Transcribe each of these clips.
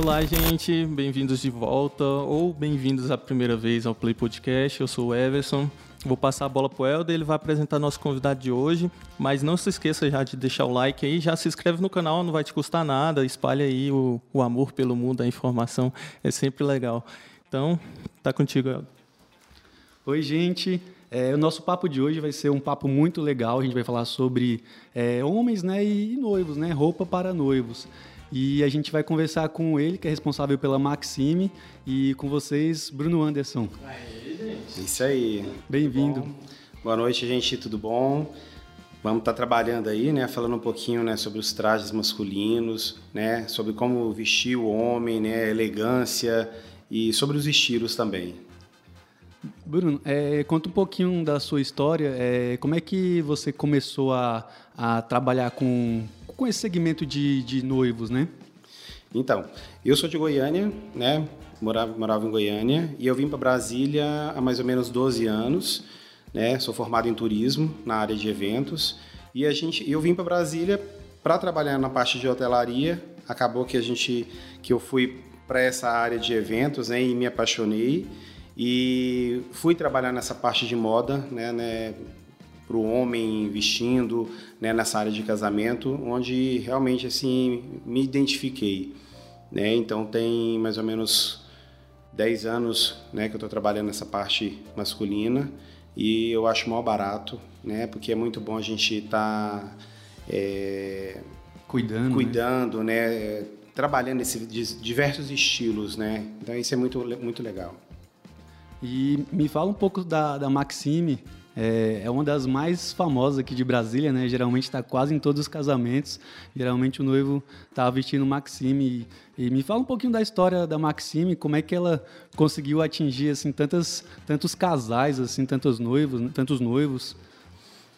Olá, gente, bem-vindos de volta ou bem-vindos a primeira vez ao Play Podcast. Eu sou o Everson. Vou passar a bola pro Helder, ele vai apresentar nosso convidado de hoje. Mas não se esqueça já de deixar o like aí, já se inscreve no canal, não vai te custar nada. Espalha aí o, o amor pelo mundo, a informação é sempre legal. Então, tá contigo, Helder. Oi, gente. É, o nosso papo de hoje vai ser um papo muito legal. A gente vai falar sobre é, homens né, e noivos, né? Roupa para noivos. E a gente vai conversar com ele, que é responsável pela Maxime, e com vocês, Bruno Anderson. Aí, gente. Isso aí. Bem-vindo. Boa noite, gente, tudo bom? Vamos estar tá trabalhando aí, né, falando um pouquinho, né, sobre os trajes masculinos, né, sobre como vestir o homem, né, elegância e sobre os estilos também. Bruno, é, conta um pouquinho da sua história. É, como é que você começou a, a trabalhar com, com esse segmento de, de noivos, né? Então, eu sou de Goiânia, né? Morava, morava em Goiânia e eu vim para Brasília há mais ou menos 12 anos, né? Sou formado em turismo na área de eventos e a gente, eu vim para Brasília para trabalhar na parte de hotelaria. Acabou que a gente, que eu fui para essa área de eventos, né? E me apaixonei e fui trabalhar nessa parte de moda, né? né para o homem vestindo, né, nessa área de casamento, onde realmente assim me identifiquei. Né? Então tem mais ou menos 10 anos né, que eu estou trabalhando nessa parte masculina e eu acho mal barato, né, porque é muito bom a gente estar tá, é, cuidando, cuidando né? né? trabalhando esses diversos estilos. Né? Então isso é muito, muito legal. E me fala um pouco da, da Maxime, é, é uma das mais famosas aqui de Brasília, né? Geralmente está quase em todos os casamentos. Geralmente o noivo está vestindo Maxime. E, e, me fala um pouquinho da história da Maxime, como é que ela conseguiu atingir assim tantas, tantos casais, assim, tantos noivos, tantos noivos.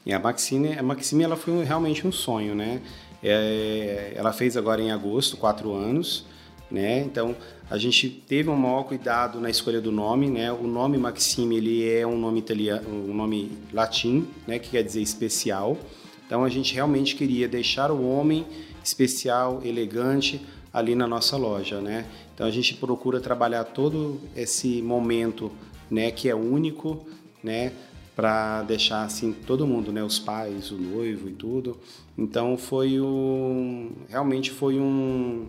E a Maxime, a Maxime ela foi realmente um sonho, né? É, ela fez agora em agosto quatro anos, né? Então a gente teve um maior cuidado na escolha do nome, né? O nome Maxime ele é um nome italiano, um nome latim, né? Que quer dizer especial. Então a gente realmente queria deixar o homem especial, elegante ali na nossa loja, né? Então a gente procura trabalhar todo esse momento, né? Que é único, né? Para deixar assim todo mundo, né? Os pais, o noivo e tudo. Então foi um, realmente foi um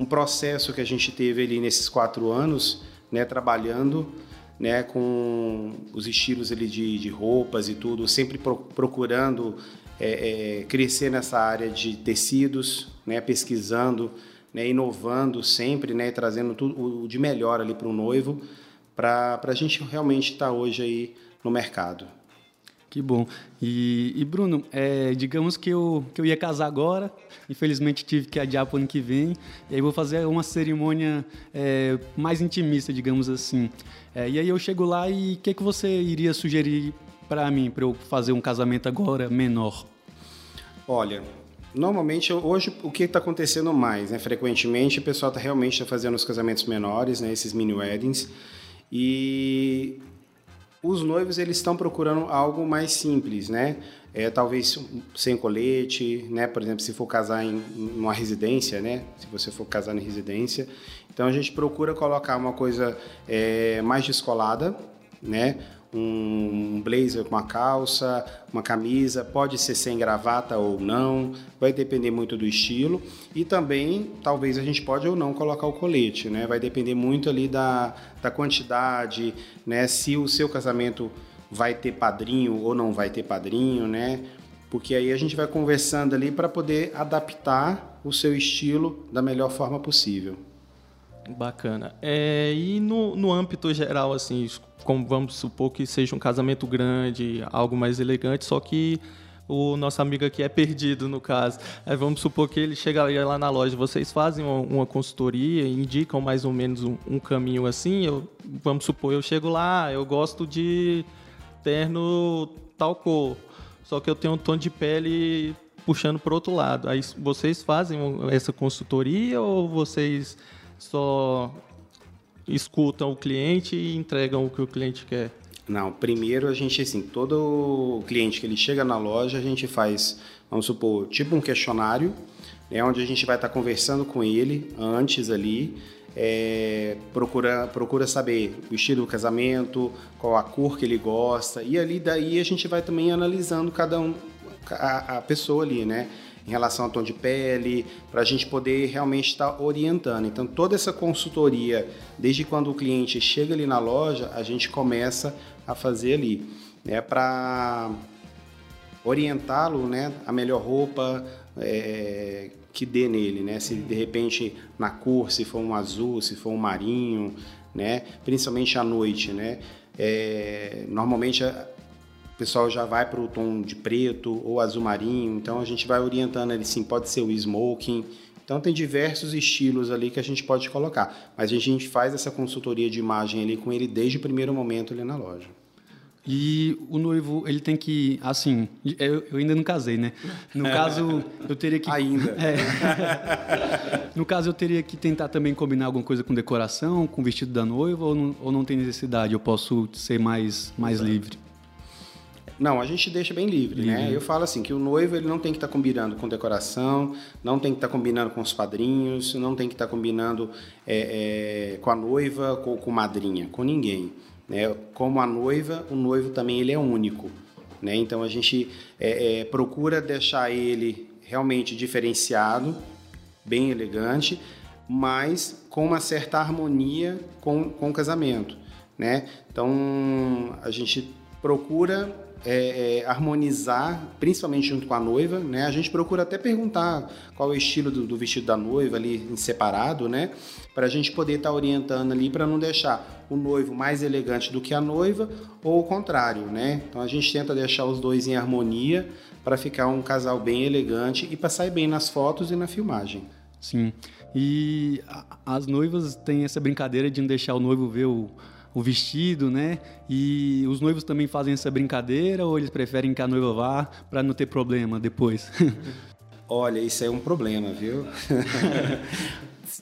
um processo que a gente teve ali nesses quatro anos, né, trabalhando né, com os estilos ali de, de roupas e tudo, sempre pro, procurando é, é, crescer nessa área de tecidos, né, pesquisando, né, inovando sempre, né, trazendo tudo o de melhor ali para o noivo, para a gente realmente estar tá hoje aí no mercado. Que bom. E, e Bruno, é, digamos que eu, que eu ia casar agora, infelizmente tive que adiar para o ano que vem, e aí vou fazer uma cerimônia é, mais intimista, digamos assim. É, e aí eu chego lá e o que, que você iria sugerir para mim, para eu fazer um casamento agora menor? Olha, Normalmente, hoje, o que está acontecendo mais, né? Frequentemente, o pessoal está realmente tá fazendo os casamentos menores, né? Esses mini weddings. E os noivos eles estão procurando algo mais simples, né? É, talvez sem colete, né? Por exemplo, se for casar em uma residência, né? Se você for casar em residência, então a gente procura colocar uma coisa é, mais descolada, né? Um blazer com uma calça, uma camisa, pode ser sem gravata ou não, vai depender muito do estilo e também talvez a gente pode ou não colocar o colete, né? Vai depender muito ali da, da quantidade, né? Se o seu casamento vai ter padrinho ou não vai ter padrinho, né? Porque aí a gente vai conversando ali para poder adaptar o seu estilo da melhor forma possível. Bacana. É, e no, no âmbito geral, assim, como vamos supor que seja um casamento grande, algo mais elegante, só que o nosso amigo aqui é perdido no caso. Aí vamos supor que ele chega lá na loja, vocês fazem uma, uma consultoria, indicam mais ou menos um, um caminho assim. Eu, vamos supor, eu chego lá, eu gosto de terno tal cor, só que eu tenho um tom de pele puxando para outro lado. Aí vocês fazem essa consultoria ou vocês só escutam o cliente e entregam o que o cliente quer? Não, primeiro a gente, assim, todo cliente que ele chega na loja, a gente faz, vamos supor, tipo um questionário, é onde a gente vai estar conversando com ele antes ali, é, procura, procura saber o estilo do casamento, qual a cor que ele gosta, e ali daí a gente vai também analisando cada um, a, a pessoa ali, né? Em relação ao tom de pele, para a gente poder realmente estar tá orientando. Então, toda essa consultoria, desde quando o cliente chega ali na loja, a gente começa a fazer ali, né? Para orientá-lo, né? A melhor roupa, é, que dê nele, né? Se de repente na cor, se for um azul, se for um marinho, né? Principalmente à noite, né? É, normalmente pessoal já vai para o tom de preto ou azul marinho, então a gente vai orientando ele sim, pode ser o smoking. Então tem diversos estilos ali que a gente pode colocar, mas a gente faz essa consultoria de imagem ali com ele desde o primeiro momento ali na loja. E o noivo, ele tem que, assim, eu, eu ainda não casei, né? No caso, eu teria que... Ainda. É. No caso, eu teria que tentar também combinar alguma coisa com decoração, com o vestido da noiva, ou não, ou não tem necessidade? Eu posso ser mais, mais livre? Não, a gente deixa bem livre, né? livre, né? Eu falo assim que o noivo ele não tem que estar tá combinando com decoração, não tem que estar tá combinando com os padrinhos, não tem que estar tá combinando é, é, com a noiva, com, com madrinha, com ninguém. Né? Como a noiva, o noivo também ele é único. Né? Então a gente é, é, procura deixar ele realmente diferenciado, bem elegante, mas com uma certa harmonia com, com o casamento. Né? Então a gente procura é, é, harmonizar, principalmente junto com a noiva, né? A gente procura até perguntar qual é o estilo do, do vestido da noiva ali em separado, né? Para a gente poder estar tá orientando ali para não deixar o noivo mais elegante do que a noiva ou o contrário, né? Então a gente tenta deixar os dois em harmonia para ficar um casal bem elegante e para sair bem nas fotos e na filmagem. Sim. E as noivas têm essa brincadeira de não deixar o noivo ver o o vestido, né? E os noivos também fazem essa brincadeira ou eles preferem que a noiva vá para não ter problema depois? Olha, isso é um problema, viu?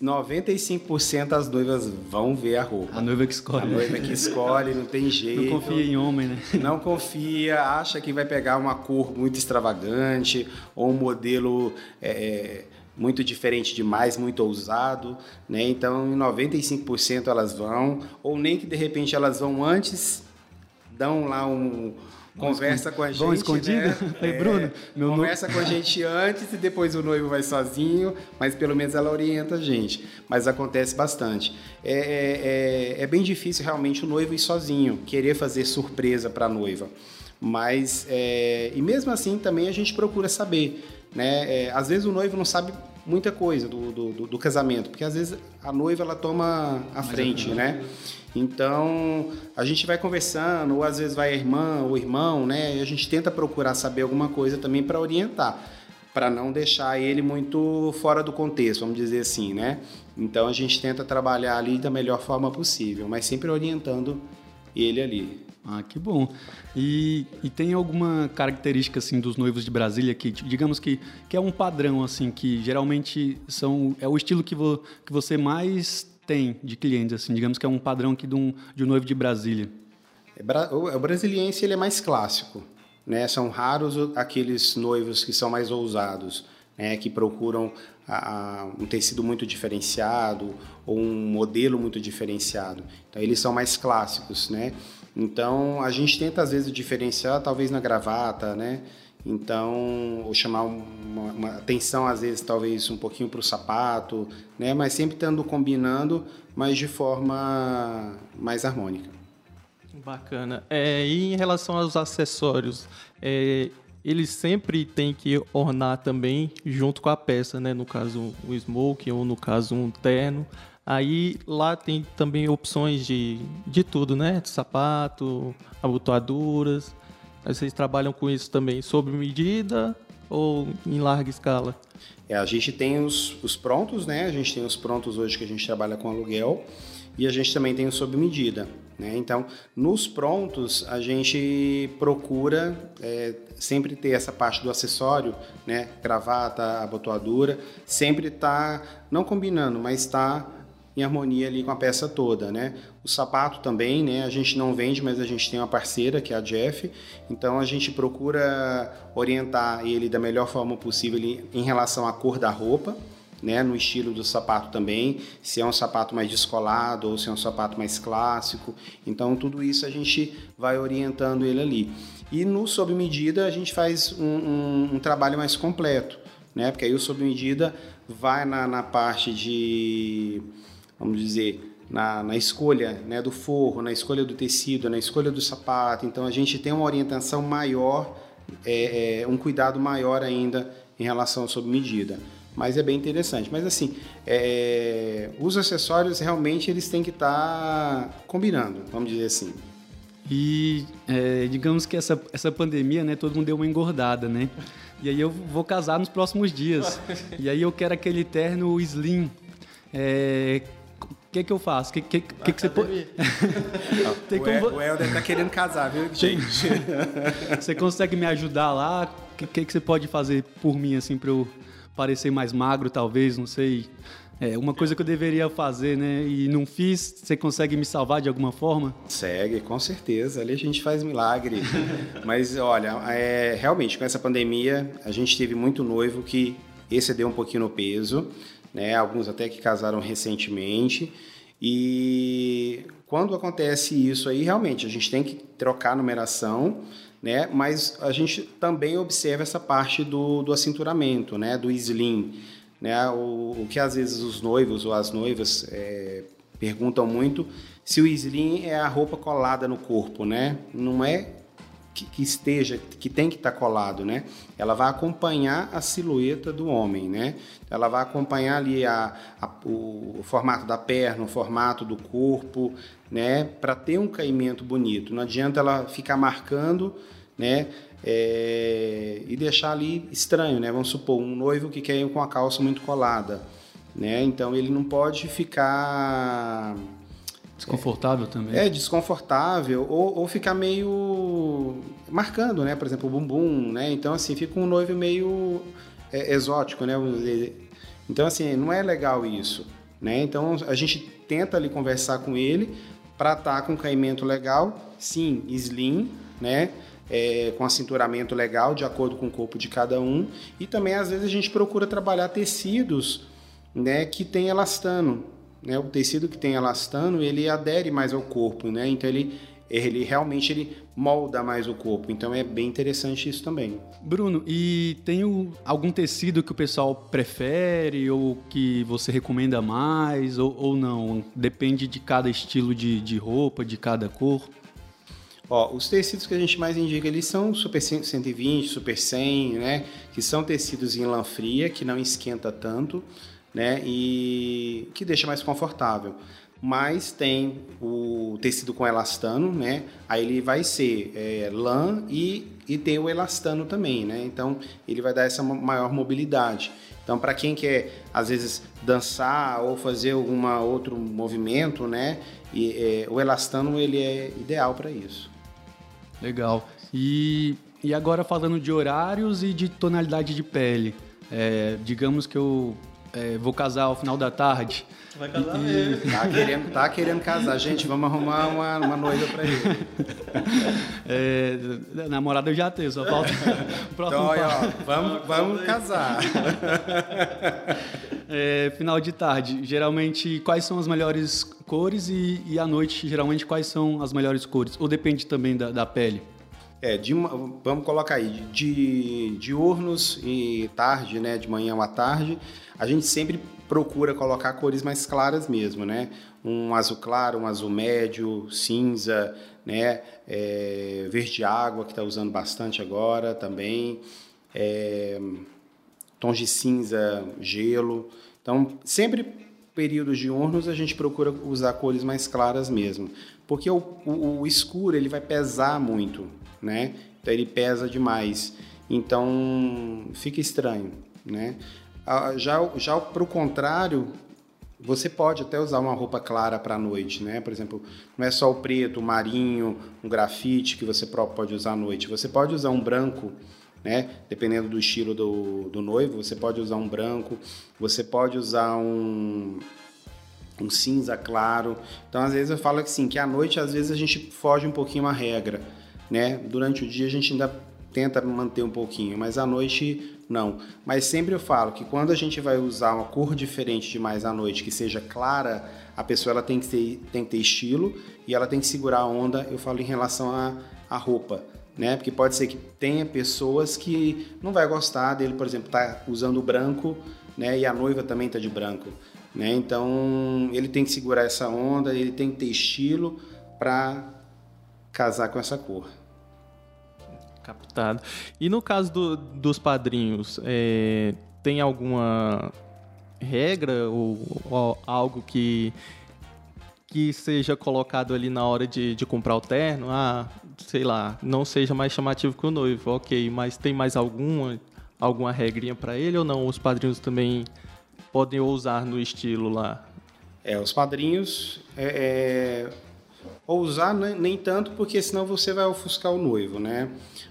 95% das noivas vão ver a roupa. A noiva que escolhe. A noiva que escolhe, não tem jeito. Não confia em homem, né? Não confia, acha que vai pegar uma cor muito extravagante ou um modelo é, muito diferente demais, muito ousado, né? Então, em 95% elas vão, ou nem que de repente elas vão antes, dão lá um conversa com a gente, vão escondida? Né? Aí, Bruno, meu conversa com a gente antes e depois o noivo vai sozinho, mas pelo menos ela orienta a gente. Mas acontece bastante. É, é, é, é bem difícil realmente o noivo ir sozinho, querer fazer surpresa para a noiva. Mas, é, e mesmo assim também a gente procura saber né? É, às vezes o noivo não sabe muita coisa do, do, do, casamento, porque às vezes a noiva ela toma a frente, né? Então a gente vai conversando, ou às vezes vai a irmã ou o irmão, né? E a gente tenta procurar saber alguma coisa também para orientar, para não deixar ele muito fora do contexto, vamos dizer assim, né? Então a gente tenta trabalhar ali da melhor forma possível, mas sempre orientando ele ali. Ah, que bom. E, e, tem alguma característica assim dos noivos de Brasília que, digamos que, que é um padrão assim que geralmente são é o estilo que, vo, que você mais tem de clientes assim, digamos que é um padrão aqui de um, de um noivo de Brasília. É, o brasiliense ele é mais clássico, né? São raros aqueles noivos que são mais ousados, né? Que procuram a, a, um tecido muito diferenciado ou um modelo muito diferenciado. Então eles são mais clássicos, né? Então, a gente tenta às vezes diferenciar, talvez na gravata, né? Então, ou chamar uma, uma atenção às vezes talvez um pouquinho para o sapato, né? Mas sempre estando combinando, mas de forma mais harmônica. Bacana. É, e em relação aos acessórios, é, eles sempre têm que ornar também junto com a peça, né? No caso, um smoke ou no caso um terno. Aí lá tem também opções de, de tudo, né? De sapato, abotoaduras. Aí vocês trabalham com isso também sob medida ou em larga escala? É, a gente tem os, os prontos, né? A gente tem os prontos hoje que a gente trabalha com aluguel e a gente também tem o sob medida. Né? Então, nos prontos, a gente procura é, sempre ter essa parte do acessório, né? gravata, abotoadura, sempre está, não combinando, mas está em harmonia ali com a peça toda, né? O sapato também, né? A gente não vende, mas a gente tem uma parceira que é a Jeff, então a gente procura orientar ele da melhor forma possível em relação à cor da roupa, né, no estilo do sapato também, se é um sapato mais descolado ou se é um sapato mais clássico. Então, tudo isso a gente vai orientando ele ali. E no sob medida a gente faz um, um, um trabalho mais completo, né? Porque aí o sob medida vai na, na parte de, vamos dizer, na, na, escolha né, do forro, na escolha do tecido, na escolha do sapato. Então a gente tem uma orientação maior, é, é, um cuidado maior ainda em relação ao sob medida. Mas é bem interessante. Mas assim, é, os acessórios realmente eles têm que estar tá combinando, vamos dizer assim. E é, digamos que essa, essa pandemia, né, todo mundo deu uma engordada, né? E aí eu vou casar nos próximos dias. E aí eu quero aquele terno slim. É, o que, que eu faço? O que, que, que, que você pode. Tem como... O Helder tá querendo casar, viu, gente? você consegue me ajudar lá? O que, que, que você pode fazer por mim, assim, para eu parecer mais magro, talvez? Não sei. É, uma coisa que eu deveria fazer, né? E não fiz, você consegue me salvar de alguma forma? Segue, com certeza. Ali a gente faz milagre. Mas olha, é, realmente com essa pandemia a gente teve muito noivo que excedeu um pouquinho no peso, né? Alguns até que casaram recentemente. E quando acontece isso aí, realmente a gente tem que trocar a numeração, né? Mas a gente também observa essa parte do, do acinturamento, né? Do slim né? O, o que às vezes os noivos ou as noivas é, perguntam muito se o slim é a roupa colada no corpo, né? Não é que, que esteja, que tem que estar tá colado, né? Ela vai acompanhar a silhueta do homem, né? Ela vai acompanhar ali a, a o, o formato da perna, o formato do corpo, né? Para ter um caimento bonito. Não adianta ela ficar marcando, né? é, e deixar ali estranho, né? Vamos supor, um noivo que quer ir com a calça muito colada, né? Então ele não pode ficar desconfortável é, também. É desconfortável ou, ou ficar meio marcando, né? Por exemplo, o bumbum, né? Então assim fica um noivo meio é, exótico, né? Então assim não é legal isso, né? Então a gente tenta ali conversar com ele para estar tá com um caimento legal, sim, slim, né? é, com acinturamento legal, de acordo com o corpo de cada um. E também, às vezes, a gente procura trabalhar tecidos né, que tem elastano. Né? O tecido que tem elastano, ele adere mais ao corpo, né? Então, ele, ele realmente ele molda mais o corpo. Então, é bem interessante isso também. Bruno, e tem o, algum tecido que o pessoal prefere ou que você recomenda mais ou, ou não? Depende de cada estilo de, de roupa, de cada cor? Ó, os tecidos que a gente mais indica eles são Super 120, Super 100, né? Que são tecidos em lã fria, que não esquenta tanto, né? E que deixa mais confortável. Mas tem o tecido com elastano, né? Aí ele vai ser é, lã e, e tem o elastano também, né? Então ele vai dar essa maior mobilidade. Então, para quem quer, às vezes, dançar ou fazer algum outro movimento, né? E, é, o elastano ele é ideal para isso. Legal. E, e agora falando de horários e de tonalidade de pele. É, digamos que eu é, vou casar ao final da tarde. Vai casar e, mesmo. Tá querendo, tá querendo casar. Gente, vamos arrumar uma, uma noiva para ele. É, namorada eu já tenho, só falta o próximo então, ó, vamos, vamos casar. É, final de tarde, geralmente quais são as melhores cores e, e à noite, geralmente quais são as melhores cores? Ou depende também da, da pele? É, de, vamos colocar aí, de diurnos e tarde, né, de manhã à tarde, a gente sempre procura colocar cores mais claras mesmo, né? Um azul claro, um azul médio, cinza, né? É, verde água, que está usando bastante agora também. É, tons de cinza, gelo. Então, sempre períodos diurnos a gente procura usar cores mais claras mesmo, porque o, o, o, escuro ele vai pesar muito, né? Então ele pesa demais, então fica estranho, né? Já, já para o contrário, você pode até usar uma roupa clara para a noite, né? Por exemplo, não é só o preto, o marinho, um grafite que você pode usar à noite. Você pode usar um branco né? Dependendo do estilo do, do noivo, você pode usar um branco, você pode usar um, um cinza claro. Então, às vezes eu falo assim, que à noite, às vezes a gente foge um pouquinho a regra, né? Durante o dia a gente ainda tenta manter um pouquinho, mas à noite não. Mas sempre eu falo que quando a gente vai usar uma cor diferente demais à noite, que seja clara, a pessoa ela tem que ter, tem que ter estilo e ela tem que segurar a onda. Eu falo em relação à, à roupa. Né? Porque pode ser que tenha pessoas que não vai gostar dele, por exemplo, tá usando branco, né? E a noiva também tá de branco. Né? Então ele tem que segurar essa onda, ele tem que ter estilo para casar com essa cor. Captado. E no caso do, dos padrinhos, é, tem alguma regra ou, ou, algo que que seja colocado ali na hora de, de comprar o terno? Ah, sei lá, não seja mais chamativo que o noivo, ok, mas tem mais alguma alguma regrinha para ele ou não? Os padrinhos também podem ousar no estilo lá? É, os padrinhos é, é, ousar nem, nem tanto porque senão você vai ofuscar o noivo, né?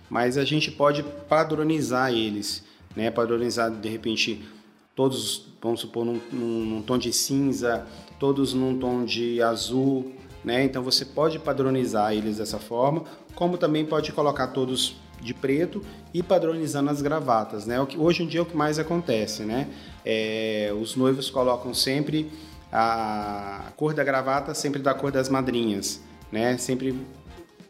Mas a gente pode padronizar eles, né? Padronizar de repente todos, vamos supor, num, num, num tom de cinza, todos num tom de azul, né? Então você pode padronizar eles dessa forma, como também pode colocar todos de preto e padronizando as gravatas, né? Hoje em dia é o que mais acontece, né? É, os noivos colocam sempre a cor da gravata sempre da cor das madrinhas, né? Sempre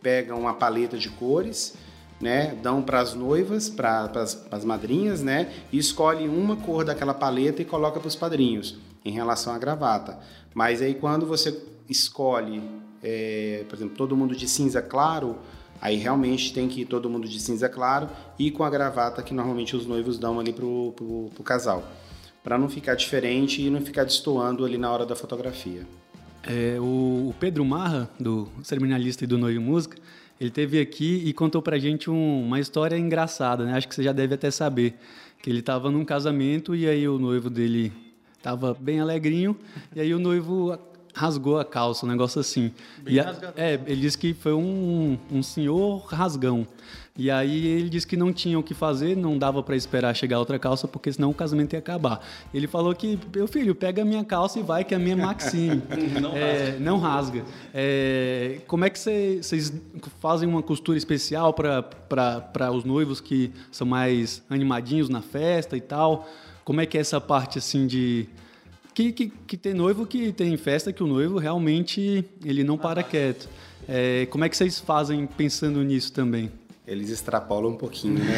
pegam uma paleta de cores, né? Dão para as noivas, para as madrinhas, né? E escolhe uma cor daquela paleta e coloca para os padrinhos em relação à gravata. Mas aí quando você escolhe, é, por exemplo, todo mundo de cinza claro, Aí realmente tem que ir todo mundo de cinza claro e com a gravata que normalmente os noivos dão ali pro, pro, pro casal. para não ficar diferente e não ficar destoando ali na hora da fotografia. É, o, Pedro Marra, do cerimonialista e do Noivo Música, ele teve aqui e contou pra gente um, uma história engraçada, né? Acho que você já deve até saber. Que ele estava num casamento e aí o noivo dele estava bem alegrinho e aí o noivo rasgou a calça, um negócio assim. Bem é, ele disse que foi um, um senhor rasgão. E aí ele disse que não tinha o que fazer, não dava para esperar chegar outra calça, porque senão o casamento ia acabar. Ele falou que, meu filho, pega a minha calça e vai, que a minha é Maxine. não, é, rasga. não rasga. É, como é que vocês fazem uma costura especial para os noivos que são mais animadinhos na festa e tal? Como é que é essa parte assim de que, que, que tem noivo que tem festa que o noivo realmente ele não para quieto. É, como é que vocês fazem pensando nisso também? Eles extrapolam um pouquinho, né?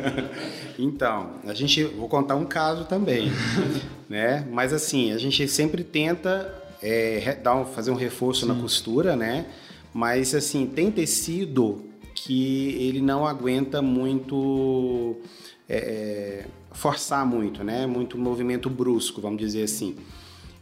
então, a gente vou contar um caso também, né? Mas assim, a gente sempre tenta é, dar um, fazer um reforço Sim. na costura, né? Mas assim, tem tecido que ele não aguenta muito é, forçar muito, né? Muito movimento brusco, vamos dizer assim.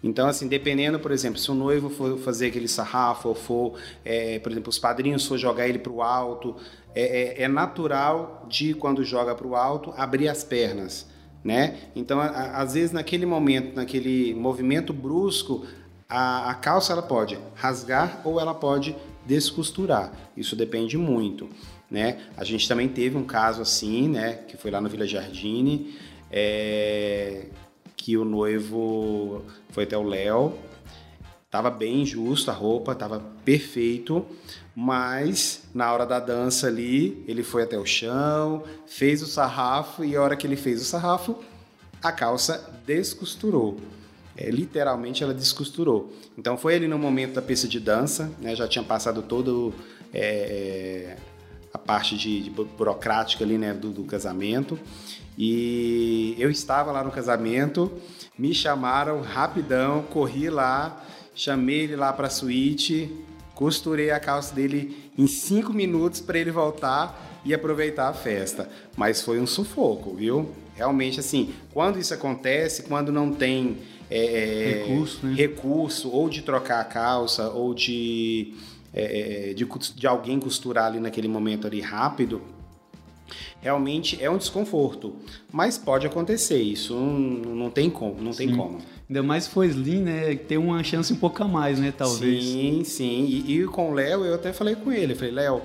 Então, assim, dependendo, por exemplo, se o noivo for fazer aquele sarrafo ou for, é, por exemplo, os padrinhos for jogar ele para o alto, é, é, é, natural de, quando joga para o alto, abrir as pernas, né? Então, a, a, às vezes, naquele momento, naquele movimento brusco, a, a calça ela pode rasgar ou ela pode descosturar. Isso depende muito né? A gente também teve um caso assim, né? Que foi lá no Vila Jardine, é, que o noivo foi até o Léo, tava bem justo a roupa, tava perfeito, mas na hora da dança ali, ele foi até o chão, fez o sarrafo e a hora que ele fez o sarrafo, a calça descosturou. É, literalmente ela descosturou. Então foi ali no momento da pista de dança, né, já tinha passado todo é, a parte de, de burocrática ali, né, do, do, casamento. E eu estava lá no casamento, me chamaram rapidão, corri lá, chamei ele lá para a suíte, costurei a calça dele em cinco minutos para ele voltar e aproveitar a festa. Mas foi um sufoco, viu? Realmente, assim, quando isso acontece, quando não tem é, é recurso, né? recurso, ou de trocar a calça, ou de é, é, de, de alguém costurar ali naquele momento ali rápido, realmente é um desconforto. Mas pode acontecer, isso não, não tem como, não sim. tem como. Ainda mais for Slim, né? Tem uma chance um pouco a mais, né? Talvez. Sim, sim. E, e com o Léo, eu até falei com ele, falei, Léo,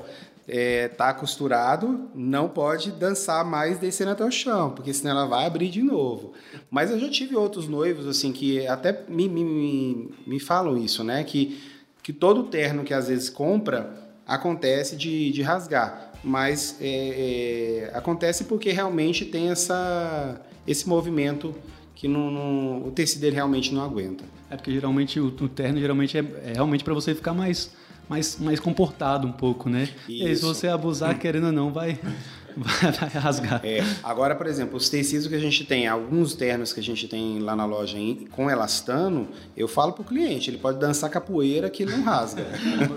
é, tá costurado, não pode dançar mais descendo até o chão, porque senão ela vai abrir de novo. Mas eu já tive outros noivos, assim, que até me, me, me, falam isso, né? Que, que todo terno que às vezes compra acontece de, de rasgar. Mas é, é, acontece porque realmente tem essa, esse movimento que não, não, o tecido ele realmente não aguenta. É porque geralmente o, o terno geralmente é, é realmente para você ficar mais mais, mais comportado um pouco, né? Isso. E aí, se você abusar, querendo ou não, vai, vai, vai rasgar. É. Agora, por exemplo, os tecidos que a gente tem, alguns ternos que a gente tem lá na loja com elastano, eu falo pro cliente, ele pode dançar capoeira que ele não rasga.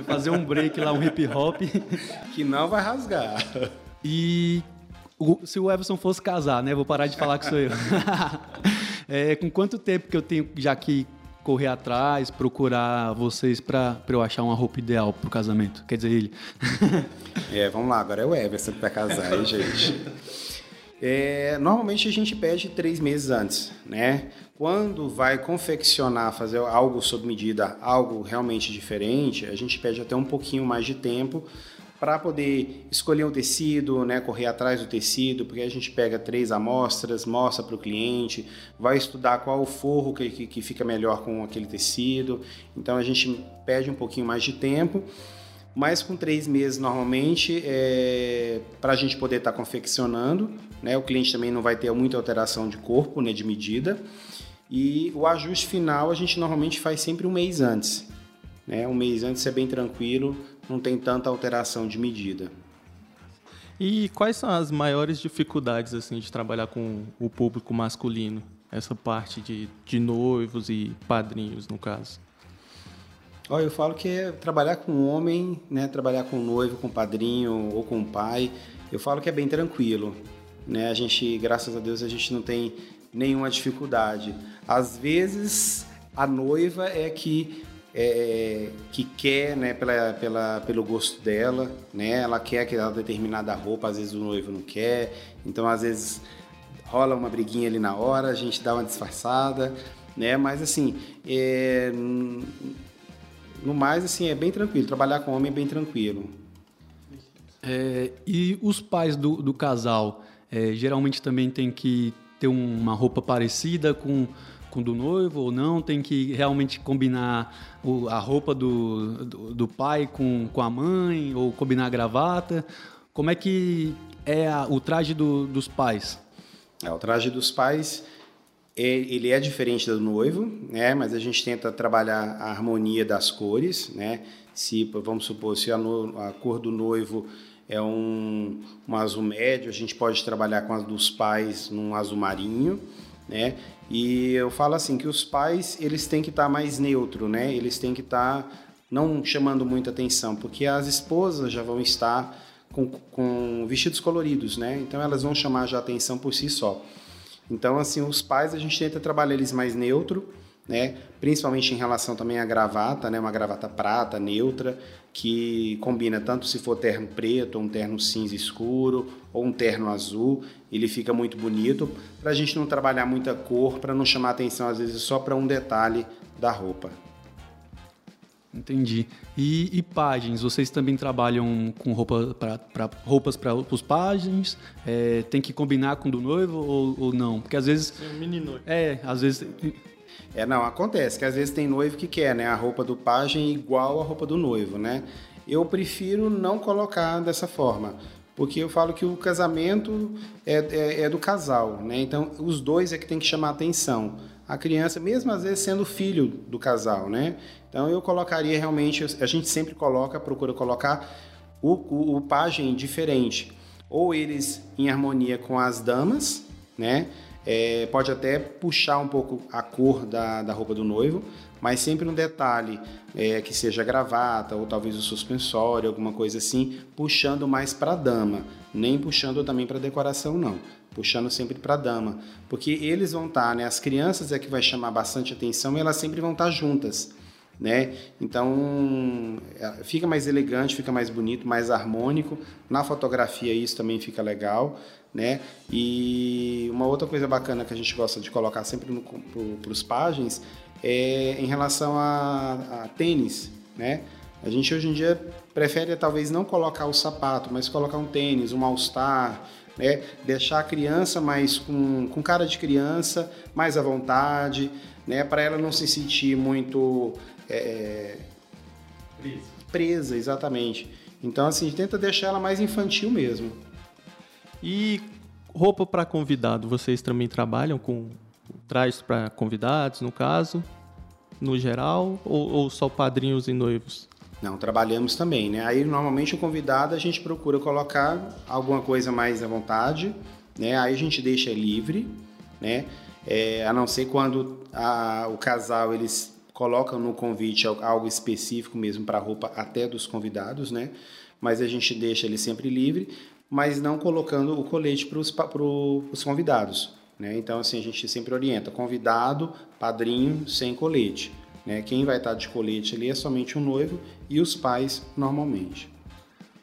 Fazer um break lá, um hip hop. que não vai rasgar. E se o Everson fosse casar, né? Vou parar de falar que sou eu. é, com quanto tempo que eu tenho já que correr atrás, procurar vocês para eu achar uma roupa ideal pro casamento? Quer dizer, ele. é, vamos lá, agora é o Everson para casar, hein, gente? É, normalmente a gente pede três meses antes, né? Quando vai confeccionar, fazer algo sob medida, algo realmente diferente, a gente pede até um pouquinho mais de tempo para poder escolher um tecido, né, correr atrás do tecido, porque a gente pega três amostras, mostra para o cliente, vai estudar qual o forro que, que, que, fica melhor com aquele tecido. Então a gente pede um pouquinho mais de tempo, mas com três meses normalmente é, para a gente poder estar tá confeccionando. Né, o cliente também não vai ter muita alteração de corpo, né, de medida. E o ajuste final a gente normalmente faz sempre um mês antes. Né? Um mês antes é bem tranquilo não tem tanta alteração de medida. E quais são as maiores dificuldades assim de trabalhar com o público masculino? Essa parte de, de noivos e padrinhos, no caso. Olha, eu falo que é trabalhar com homem, né, trabalhar com noivo, com padrinho ou com pai, eu falo que é bem tranquilo. Né? A gente, graças a Deus, a gente não tem nenhuma dificuldade. Às vezes, a noiva é que é, que quer, né, pela, pela, pelo gosto dela, né, ela quer aquela determinada roupa, às vezes o noivo não quer, então às vezes rola uma briguinha ali na hora, a gente dá uma disfarçada, né, mas assim, é, no mais, assim, é bem tranquilo, trabalhar com homem é bem tranquilo. É, e os pais do, do casal, é, geralmente também tem que ter uma roupa parecida com com do noivo ou não? Tem que realmente combinar o, a roupa do, do, do, pai com, com a mãe ou combinar a gravata? Como é que é a, o traje do, dos pais? É, o traje dos pais é, ele é diferente do noivo, né? Mas a gente tenta trabalhar a harmonia das cores, né? Se vamos supor se a, no, a cor do noivo é um, um azul médio, a gente pode trabalhar com a dos pais num azul marinho, né? E eu falo assim que os pais eles têm que estar tá mais neutro, né? Eles têm que estar tá não chamando muita atenção, porque as esposas já vão estar com, com vestidos coloridos, né? Então elas vão chamar já atenção por si só. Então assim os pais a gente tenta trabalhar eles mais neutro, né? Principalmente em relação também à gravata, né? Uma gravata prata, neutra, que combina tanto se for terno preto, ou um terno cinza escuro, ou um terno azul, ele fica muito bonito, para a gente não trabalhar muita cor, para não chamar atenção às vezes só para um detalhe da roupa. Entendi. E, e páginas, vocês também trabalham com roupa pra, pra roupas para os páginas? É, tem que combinar com o do noivo ou, ou não? Porque às vezes. Sim, menino. É, às vezes é, não, acontece que às vezes tem noivo que quer, né? A roupa do pajem igual a roupa do noivo, né? Eu prefiro não colocar dessa forma, porque eu falo que o casamento é, é, é do casal, né? Então, os dois é que tem que chamar atenção. A criança, mesmo às vezes sendo filho do casal, né? Então, eu colocaria realmente, a gente sempre coloca, procura colocar o, o, o pajem diferente. Ou eles em harmonia com as damas, né? É, pode até puxar um pouco a cor da, da roupa do noivo, mas sempre um detalhe é, que seja gravata ou talvez o suspensório, alguma coisa assim, puxando mais para a dama, nem puxando também para decoração não, puxando sempre para a dama, porque eles vão estar, tá, né? As crianças é que vai chamar bastante atenção e elas sempre vão estar tá juntas. Né? Então é, fica mais elegante, fica mais bonito, mais harmônico. Na fotografia isso também fica legal né? E uma outra coisa bacana que a gente gosta de colocar sempre para os páginas é em relação a, a, tênis, né? A gente hoje em dia prefere talvez não colocar o sapato, mas colocar um tênis, um all-star, né? deixar a criança mais com, com cara de criança, mais à vontade, né? para ela não se sentir muito é... presa. presa, exatamente. Então, assim, tenta deixar ela mais infantil mesmo. E roupa para convidado, vocês também trabalham com trajes para convidados, no caso, no geral, ou, ou só padrinhos e noivos? Não, trabalhamos também, né? Aí normalmente o convidado a gente procura colocar alguma coisa mais à vontade, né? Aí a gente deixa livre, né? É, a não ser quando a, o casal eles colocam no convite algo específico mesmo para a roupa até dos convidados, né? Mas a gente deixa ele sempre livre, mas não colocando o colete para os convidados, né? Então assim a gente sempre orienta convidado, padrinho sem colete. Né? Quem vai estar de colete ali é somente o noivo e os pais normalmente.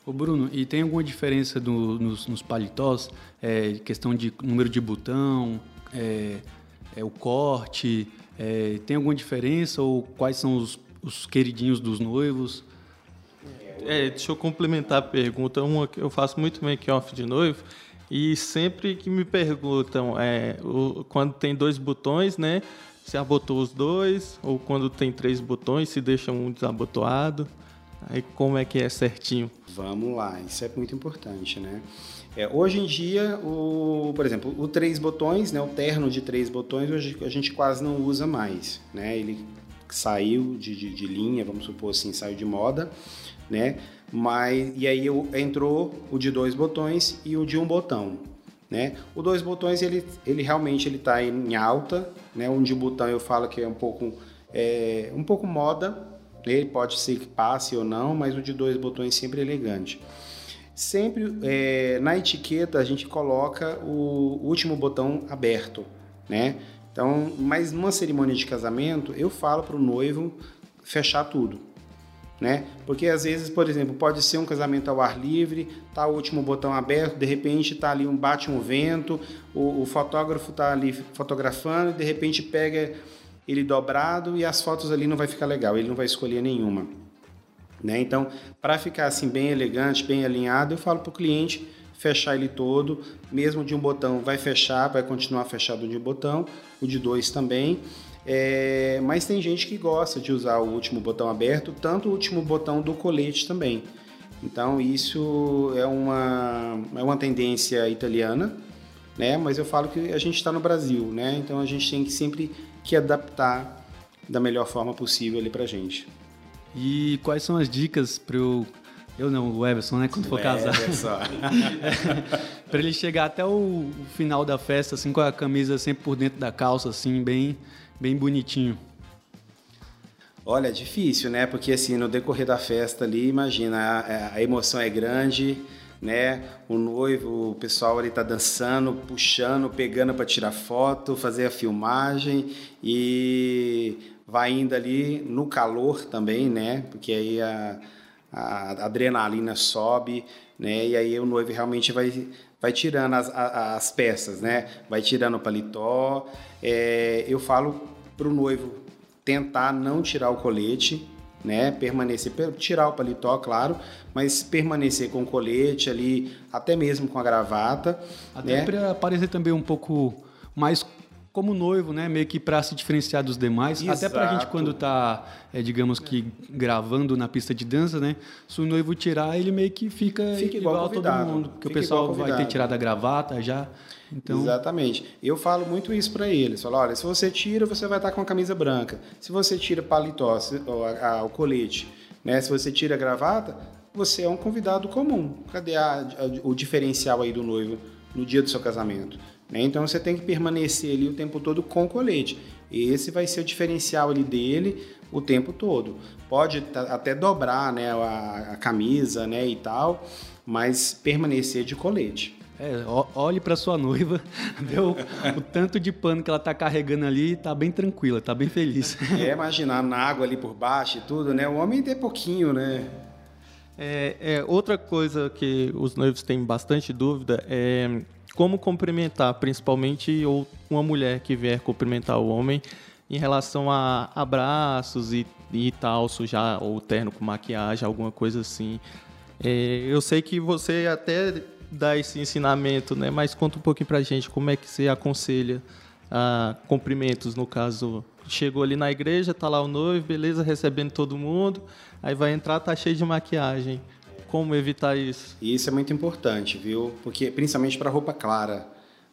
Ô Bruno, e tem alguma diferença do, nos, nos, paletós? É, questão de número de botão, é, é o corte, é, tem alguma diferença ou quais são os, os queridinhos dos noivos? É, deixa eu complementar a pergunta. Uma que eu faço muito make-off de noivo e sempre que me perguntam é, o, quando tem dois botões, né? se abotou os dois, ou quando tem três botões, se deixa um desabotoado. Aí como é que é certinho? Vamos lá, isso é muito importante, né? É, hoje em dia, o, por exemplo, o três botões, né, o terno de três botões, hoje a gente quase não usa mais, né? Ele saiu de, de, de linha, vamos supor assim, saiu de moda, né? Mas e aí entrou o de dois botões e o de um botão. Né? O dois botões ele, ele realmente ele está em alta, né? Um de botão eu falo que é um pouco é, um pouco moda, ele pode ser que passe ou não, mas o de dois botões sempre é elegante. Sempre é, na etiqueta a gente coloca o último botão aberto, né? Então, mas numa cerimônia de casamento eu falo para o noivo fechar tudo, né? Porque às vezes, por exemplo, pode ser um casamento ao ar livre, tá o último botão aberto, de repente tá ali um bate um vento, o, o fotógrafo tá ali fotografando, de repente pega ele dobrado e as fotos ali não vai ficar legal, ele não vai escolher nenhuma, né? Então, para ficar assim bem elegante, bem alinhado, eu falo para o cliente fechar ele todo, mesmo de um botão vai fechar, vai continuar fechado de um botão, o de dois também. É, mas tem gente que gosta de usar o último botão aberto, tanto o último botão do colete também. Então isso é uma, é uma tendência italiana, né? Mas eu falo que a gente está no Brasil, né? Então a gente tem que sempre que adaptar da melhor forma possível ali para gente. E quais são as dicas para eu eu não, o Everson, né? Quando for casar. para ele chegar até o, final da festa, assim, com a camisa sempre por dentro da calça, assim, bem, bem bonitinho. Olha, é difícil, né? Porque assim, no decorrer da festa ali, imagina, a, a emoção é grande, né? O noivo, o pessoal ali tá dançando, puxando, pegando para tirar foto, fazer a filmagem e vai indo ali no calor também, né? Porque aí a, a adrenalina sobe, né? E aí o noivo realmente vai vai tirando as, as, peças, né? Vai tirando o paletó. É, eu falo para o noivo tentar não tirar o colete, né? Permanecer, tirar o paletó, claro, mas permanecer com o colete ali, até mesmo com a gravata. Até né? para parecer também um pouco mais como noivo, né? Meio que para se diferenciar dos demais. Exato. Até para a gente quando tá, é, digamos que gravando na pista de dança, né? Se o noivo tirar, ele meio que fica, fica igual, igual a todo mundo, porque fica o pessoal vai ter tirado a gravata já. Então... Exatamente. Eu falo muito isso para eles. Falo, olha, se você tira, você vai estar com a camisa branca. Se você tira paletó, o colete, né? Se você tira a gravata, você é um convidado comum. Cadê a, a, o diferencial aí do noivo no dia do seu casamento? Né? Então você tem que permanecer ali o tempo todo com colete. Esse vai ser o diferencial ali dele o tempo todo. Pode até dobrar né, a, a camisa né, e tal, mas permanecer de colete. É, olhe para sua noiva, vê o, o, tanto de pano que ela está carregando ali, está bem tranquila, está bem feliz. É, imaginar na água ali por baixo e tudo, né? O homem tem pouquinho, né? É, é, outra coisa que os noivos têm bastante dúvida é como cumprimentar, principalmente ou uma mulher que vier cumprimentar o homem em relação a abraços e e tal, sujar o terno com maquiagem, alguma coisa assim. É, eu sei que você até dá esse ensinamento, né? Mas conta um pouquinho pra gente como é que você aconselha a cumprimentos, no caso. Chegou ali na igreja, tá lá o noivo, beleza, recebendo todo mundo, aí vai entrar, tá cheio de maquiagem. Como evitar isso? E isso é muito importante, viu? Porque principalmente para roupa clara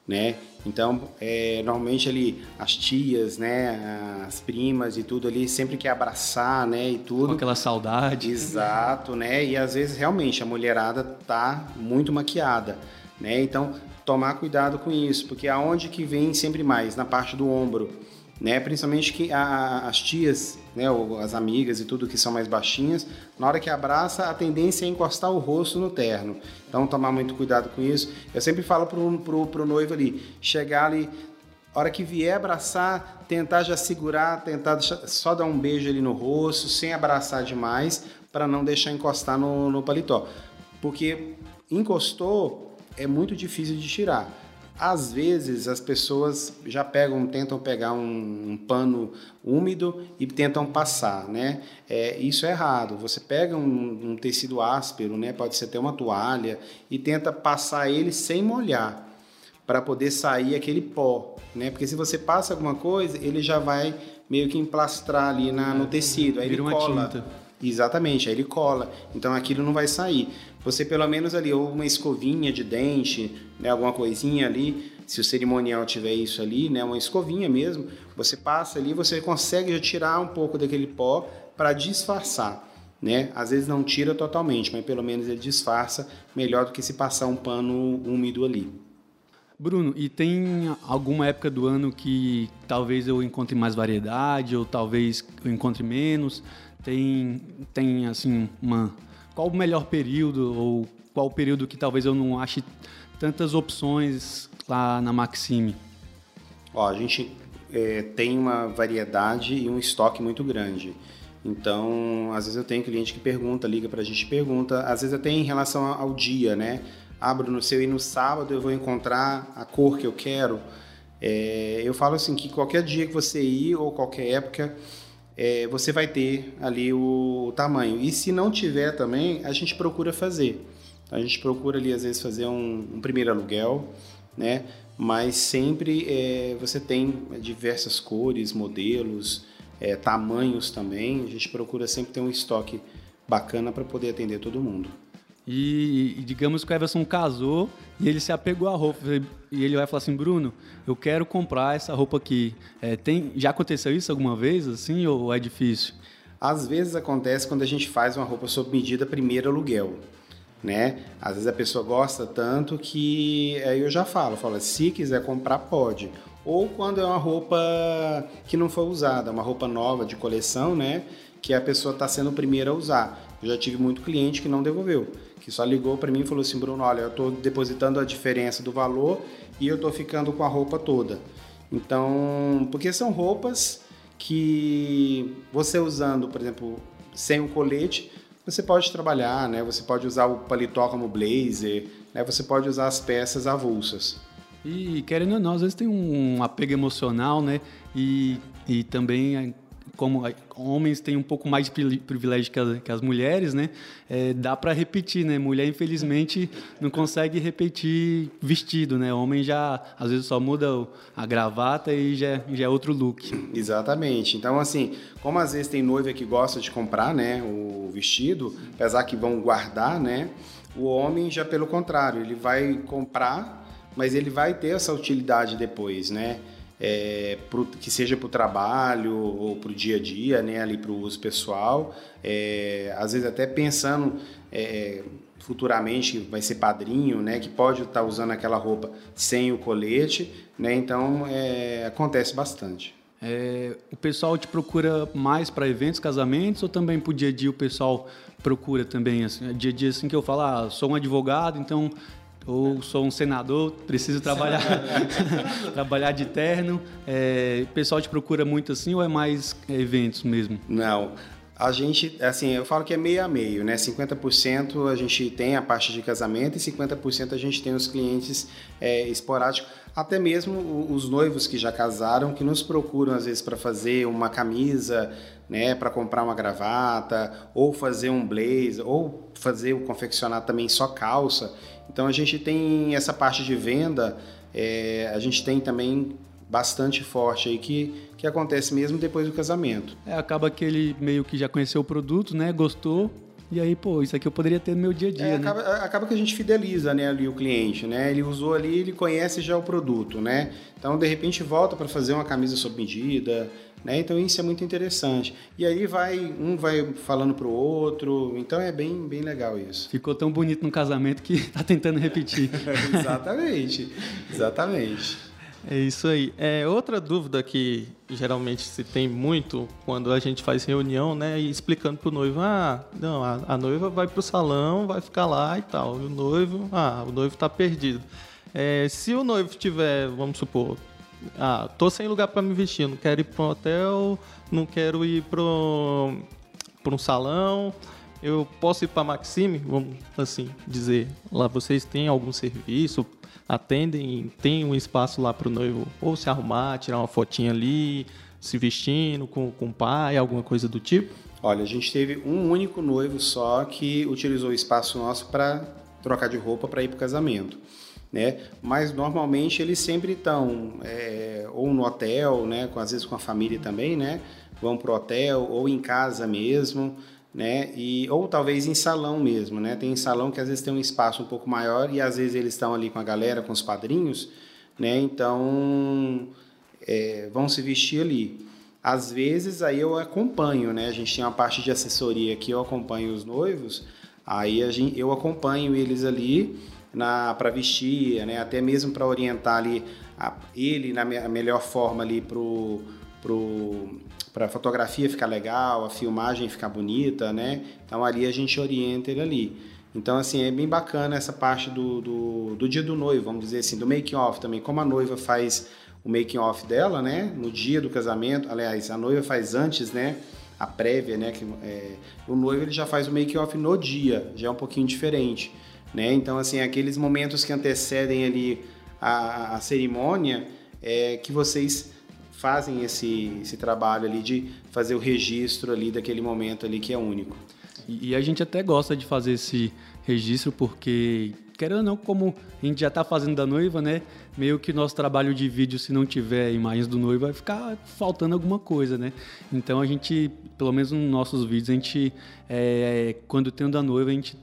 né? Então, é, normalmente ali as tias, né, as primas e tudo ali sempre quer abraçar, né, e tudo. Com aquela saudade. Exato, né? E às vezes realmente a mulherada tá muito maquiada, né? Então, tomar cuidado com isso, porque aonde que vem sempre mais na parte do ombro né? Principalmente que a, as tias, né, ou as amigas e tudo que são mais baixinhas, na hora que abraça, a tendência é encostar o rosto no terno. Então, tomar muito cuidado com isso. Eu sempre falo pro, pro, pro noivo ali, chegar ali, hora que vier abraçar, tentar já segurar, tentar só dar um beijo ali no rosto, sem abraçar demais, para não deixar encostar no, no paletó. Porque encostou, é muito difícil de tirar. Às vezes as pessoas já pegam, tentam pegar um, um pano úmido e tentam passar, né? É, isso é errado. Você pega um, um, tecido áspero, né? Pode ser até uma toalha e tenta passar ele sem molhar para poder sair aquele pó, né? Porque se você passa alguma coisa, ele já vai meio que emplastrar ali na, no tecido, aí Vira ele cola. Tinta. Exatamente, aí ele cola. Então aquilo não vai sair. Você pelo menos ali, ou uma escovinha de dente, né, alguma coisinha ali, se o cerimonial tiver isso ali, né, uma escovinha mesmo, você passa ali, você consegue já tirar um pouco daquele pó para disfarçar. Né? Às vezes não tira totalmente, mas pelo menos ele disfarça melhor do que se passar um pano úmido ali. Bruno, e tem alguma época do ano que talvez eu encontre mais variedade ou talvez eu encontre menos? Tem, tem assim, uma. Qual o melhor período ou qual o período que talvez eu não ache tantas opções lá na Maxime? Ó, a gente é, tem uma variedade e um estoque muito grande. Então, às vezes eu tenho cliente que pergunta, liga para a gente pergunta, às vezes até em relação ao dia, né? Ah, Bruno, se eu ir no sábado eu vou encontrar a cor que eu quero. É, eu falo assim que qualquer dia que você ir ou qualquer época, é, você vai ter ali o tamanho. E se não tiver também, a gente procura fazer. A gente procura ali às vezes fazer um, um primeiro aluguel, né? Mas sempre é, você tem diversas cores, modelos, é, tamanhos também. A gente procura sempre ter um estoque bacana para poder atender todo mundo. E, e, digamos que o Everson casou e ele se apegou à roupa. E ele vai falar assim, Bruno, eu quero comprar essa roupa aqui. É, tem, já aconteceu isso alguma vez, assim, ou é difícil? Às vezes acontece quando a gente faz uma roupa sob medida primeiro aluguel. Né? Às vezes a pessoa gosta tanto que aí eu já falo, falo, se quiser comprar pode. Ou quando é uma roupa que não foi usada, uma roupa nova de coleção, né? Que a pessoa está sendo o primeiro a usar. Eu já tive muito cliente que não devolveu que só ligou para mim e falou assim, Bruno, olha, eu estou depositando a diferença do valor e eu estou ficando com a roupa toda. Então, porque são roupas que você usando, por exemplo, sem o colete, você pode trabalhar, né? Você pode usar o paletó como blazer, né? Você pode usar as peças avulsas. E querendo ou não, às vezes tem um apego emocional, né? E, e também como homens têm um pouco mais de privilégio que as, que as mulheres, né? É, dá para repetir, né? Mulher, infelizmente, não consegue repetir vestido, né? Homem já, às vezes, só muda a gravata e já, já é outro look. Exatamente. Então, assim, como às vezes tem noiva que gosta de comprar, né? O vestido, apesar que vão guardar, né? O homem já, pelo contrário, ele vai comprar, mas ele vai ter essa utilidade depois, né? É, pro, que seja para o trabalho ou para o dia a dia, né, ali para o uso pessoal, é, às vezes até pensando é, futuramente vai ser padrinho, né, que pode estar tá usando aquela roupa sem o colete, né, então é, acontece bastante. É, o pessoal te procura mais para eventos, casamentos ou também para o dia a dia o pessoal procura também? Assim, dia a dia assim que eu falo, ah, sou um advogado, então ou sou um senador, preciso trabalhar trabalhar de terno. É, o pessoal te procura muito assim ou é mais eventos mesmo? Não. A gente, assim, eu falo que é meio a meio, né? 50% a gente tem a parte de casamento e 50% a gente tem os clientes é, esporádicos. Até mesmo os noivos que já casaram, que nos procuram às vezes para fazer uma camisa, né? Para comprar uma gravata, ou fazer um blazer, ou fazer, confeccionar também só calça. Então a gente tem essa parte de venda, é, a gente tem também bastante forte aí que, que acontece mesmo depois do casamento. É, acaba que ele meio que já conheceu o produto, né? Gostou. E aí, pô, isso aqui eu poderia ter no meu dia a dia, é, né? acaba, acaba, que a gente fideliza, né, ali o cliente, né? Ele usou ali, ele conhece já o produto, né? Então, de repente, volta para fazer uma camisa sob medida, né? Então, isso é muito interessante. E aí vai, um vai falando pro outro, então é bem, bem legal isso. Ficou tão bonito no casamento que tá tentando repetir. exatamente, exatamente. É isso aí. É, outra dúvida que geralmente se tem muito quando a gente faz reunião, né? E explicando pro noivo, ah, não, a, a noiva vai pro salão, vai ficar lá e tal. E o noivo, ah, o noivo tá perdido. É, se o noivo tiver, vamos supor, ah, tô sem lugar para me vestir, não quero ir para um hotel, não quero ir para um salão, eu posso ir para Maxime, vamos assim dizer, lá vocês têm algum serviço atendem, tem um espaço lá para o noivo ou se arrumar, tirar uma fotinha ali, se vestindo com, com o pai, alguma coisa do tipo? Olha, a gente teve um único noivo só que utilizou o espaço nosso para trocar de roupa para ir para o casamento. Né? Mas normalmente eles sempre estão é, ou no hotel, né? Às vezes com a família também, né? Vão para o hotel ou em casa mesmo né? E ou talvez em salão mesmo, né? Tem salão que às vezes tem um espaço um pouco maior e às vezes eles estão ali com a galera, com os padrinhos, né? Então é, vão se vestir ali. Às vezes aí eu acompanho, né? A gente tem uma parte de assessoria que eu acompanho os noivos, aí a gente, eu acompanho eles ali na para vestir, né? Até mesmo para orientar ali a, ele na me, melhor forma ali pro pro para a fotografia ficar legal, a filmagem ficar bonita, né? Então ali a gente orienta ele ali. Então, assim, é bem bacana essa parte do, do, do dia do noivo, vamos dizer assim, do making off também. Como a noiva faz o making off dela, né? No dia do casamento, aliás, a noiva faz antes, né? A prévia, né? Que, é, o noivo ele já faz o making off no dia, já é um pouquinho diferente, né? Então, assim, aqueles momentos que antecedem ali a, a cerimônia, é que vocês fazem esse, esse trabalho ali de fazer o registro ali daquele momento ali que é único. E, e a gente até gosta de fazer esse registro porque, querendo ou não, como a gente já está fazendo da noiva, né? Meio que nosso trabalho de vídeo, se não tiver imagens do noivo, vai ficar faltando alguma coisa, né? Então a gente, pelo menos nos nossos vídeos, a gente, é, quando tem o da noiva, a gente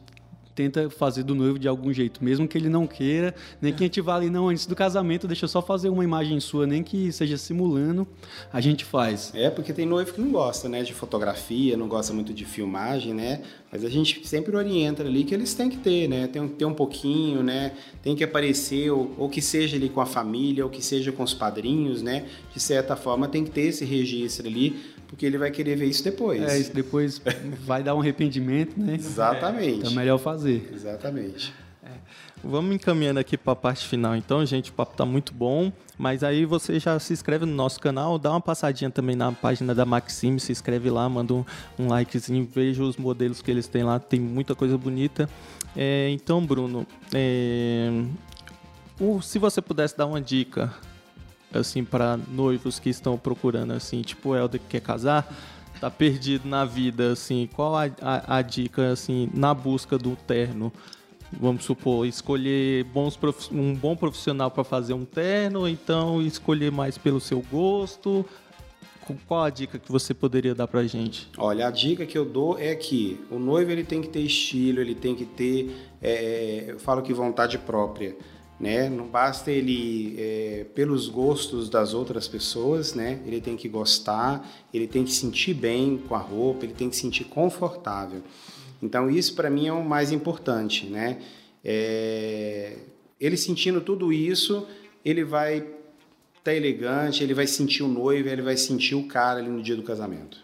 tenta fazer do noivo de algum jeito, mesmo que ele não queira, nem que a gente vá ali, não, antes do casamento, deixa eu só fazer uma imagem sua, nem que seja simulando, a gente faz. É, porque tem noivo que não gosta, né, de fotografia, não gosta muito de filmagem, né, mas a gente sempre orienta ali que eles têm que ter, né, tem que ter um pouquinho, né, tem que aparecer, ou, ou que seja ali com a família, ou que seja com os padrinhos, né, de certa forma tem que ter esse registro ali, porque ele vai querer ver isso depois. É, isso depois vai dar um arrependimento, né? Exatamente. Então é melhor fazer. Exatamente. É. Vamos encaminhando aqui para a parte final, então, gente. O papo tá muito bom. Mas aí você já se inscreve no nosso canal, dá uma passadinha também na página da Maxime, se inscreve lá, manda um, um likezinho, veja os modelos que eles têm lá, tem muita coisa bonita. É, então, Bruno, é, o, se você pudesse dar uma dica assim, para noivos que estão procurando, assim, tipo o Helder que quer casar, tá perdido na vida, assim, qual a, a, a dica, assim, na busca do terno? Vamos supor, escolher bons um bom profissional para fazer um terno, ou então escolher mais pelo seu gosto. Qual a dica que você poderia dar pra gente? Olha, a dica que eu dou é que o noivo ele tem que ter estilo, ele tem que ter, é, eu falo que vontade própria né? Não basta ele é, pelos gostos das outras pessoas, né? Ele tem que gostar, ele tem que sentir bem com a roupa, ele tem que sentir confortável. Então isso para mim é o mais importante, né? É, ele sentindo tudo isso, ele vai estar tá elegante, ele vai sentir o noivo, ele vai sentir o cara ali no dia do casamento.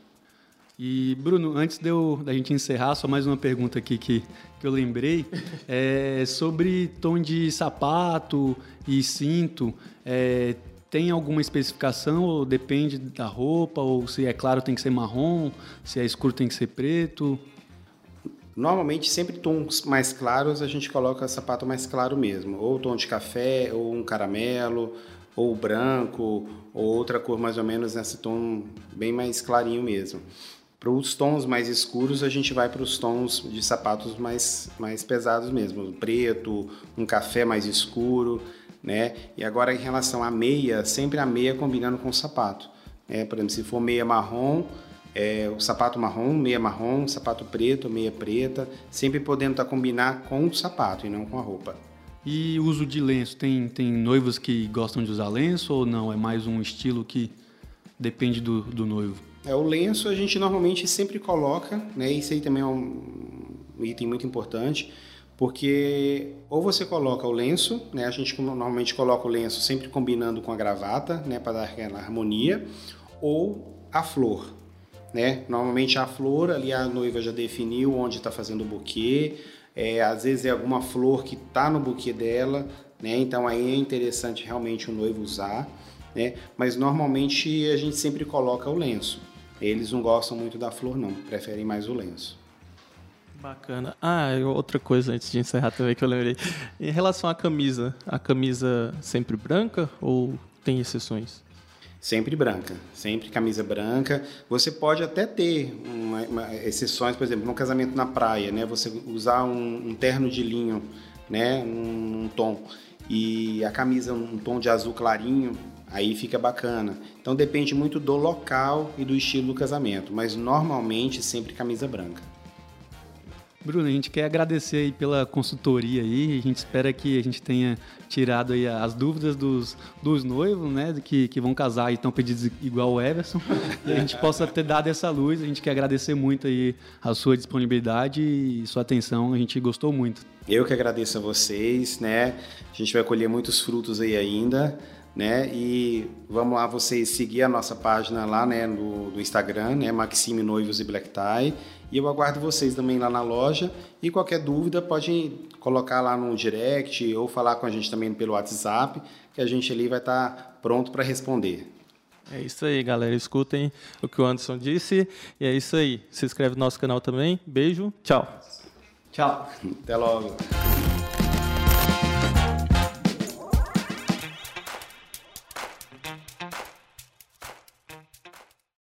E, Bruno, antes de eu, da gente encerrar, só mais uma pergunta aqui que, que eu lembrei. É sobre tom de sapato e cinto. É, tem alguma especificação ou depende da roupa? Ou se é claro tem que ser marrom, se é escuro tem que ser preto? Normalmente, sempre tons mais claros, a gente coloca sapato mais claro mesmo. Ou tom de café, ou um caramelo, ou branco, ou outra cor mais ou menos nesse tom bem mais clarinho mesmo. Para os tons mais escuros, a gente vai para os tons de sapatos mais, mais pesados mesmo. Preto, um café mais escuro, né? E agora, em relação à meia, sempre a meia combinando com o sapato. Né? Por exemplo, se for meia marrom, é, o sapato marrom, meia marrom, sapato preto, meia preta, sempre podendo estar tá combinar com o sapato e não com a roupa. E uso de lenço, tem, tem noivos que gostam de usar lenço ou não? É mais um estilo que depende do, do noivo? É, o lenço a gente normalmente sempre coloca, né? Isso aí também é um item muito importante, porque ou você coloca o lenço, né? A gente normalmente coloca o lenço sempre combinando com a gravata, né? Para dar aquela harmonia, ou a flor, né? Normalmente a flor ali a noiva já definiu onde está fazendo o buquê, é, às vezes é alguma flor que está no buquê dela, né? Então aí é interessante realmente o noivo usar, né? Mas normalmente a gente sempre coloca o lenço. Eles não gostam muito da flor, não, preferem mais o lenço. Bacana. Ah, outra coisa antes de encerrar também que eu lembrei. Em relação à camisa, a camisa sempre branca ou tem exceções? Sempre branca, sempre camisa branca. Você pode até ter uma, uma, exceções, por exemplo, no casamento na praia, né? Você usar um, um terno de linho, né? Um, um tom e a camisa um tom de azul clarinho, aí fica bacana. Então depende muito do local e do estilo do casamento, mas normalmente sempre camisa branca. Bruno, a gente quer agradecer aí pela consultoria aí. A gente espera que a gente tenha tirado aí as dúvidas dos, dos noivos, né? Que, que vão casar e estão pedidos igual o Everson. E a gente possa ter dado essa luz. A gente quer agradecer muito aí a sua disponibilidade e sua atenção. A gente gostou muito. Eu que agradeço a vocês, né? A gente vai colher muitos frutos aí ainda né? E vamos lá vocês seguir a nossa página lá, né, no, no Instagram, né, Maxime Noivos e Black Tie. E eu aguardo vocês também lá na loja. E qualquer dúvida pode colocar lá no direct ou falar com a gente também pelo WhatsApp, que a gente ali vai estar tá pronto para responder. É isso aí, galera. Escutem o que o Anderson disse. E é isso aí. Se inscreve no nosso canal também. Beijo. Tchau. Tchau. Até logo.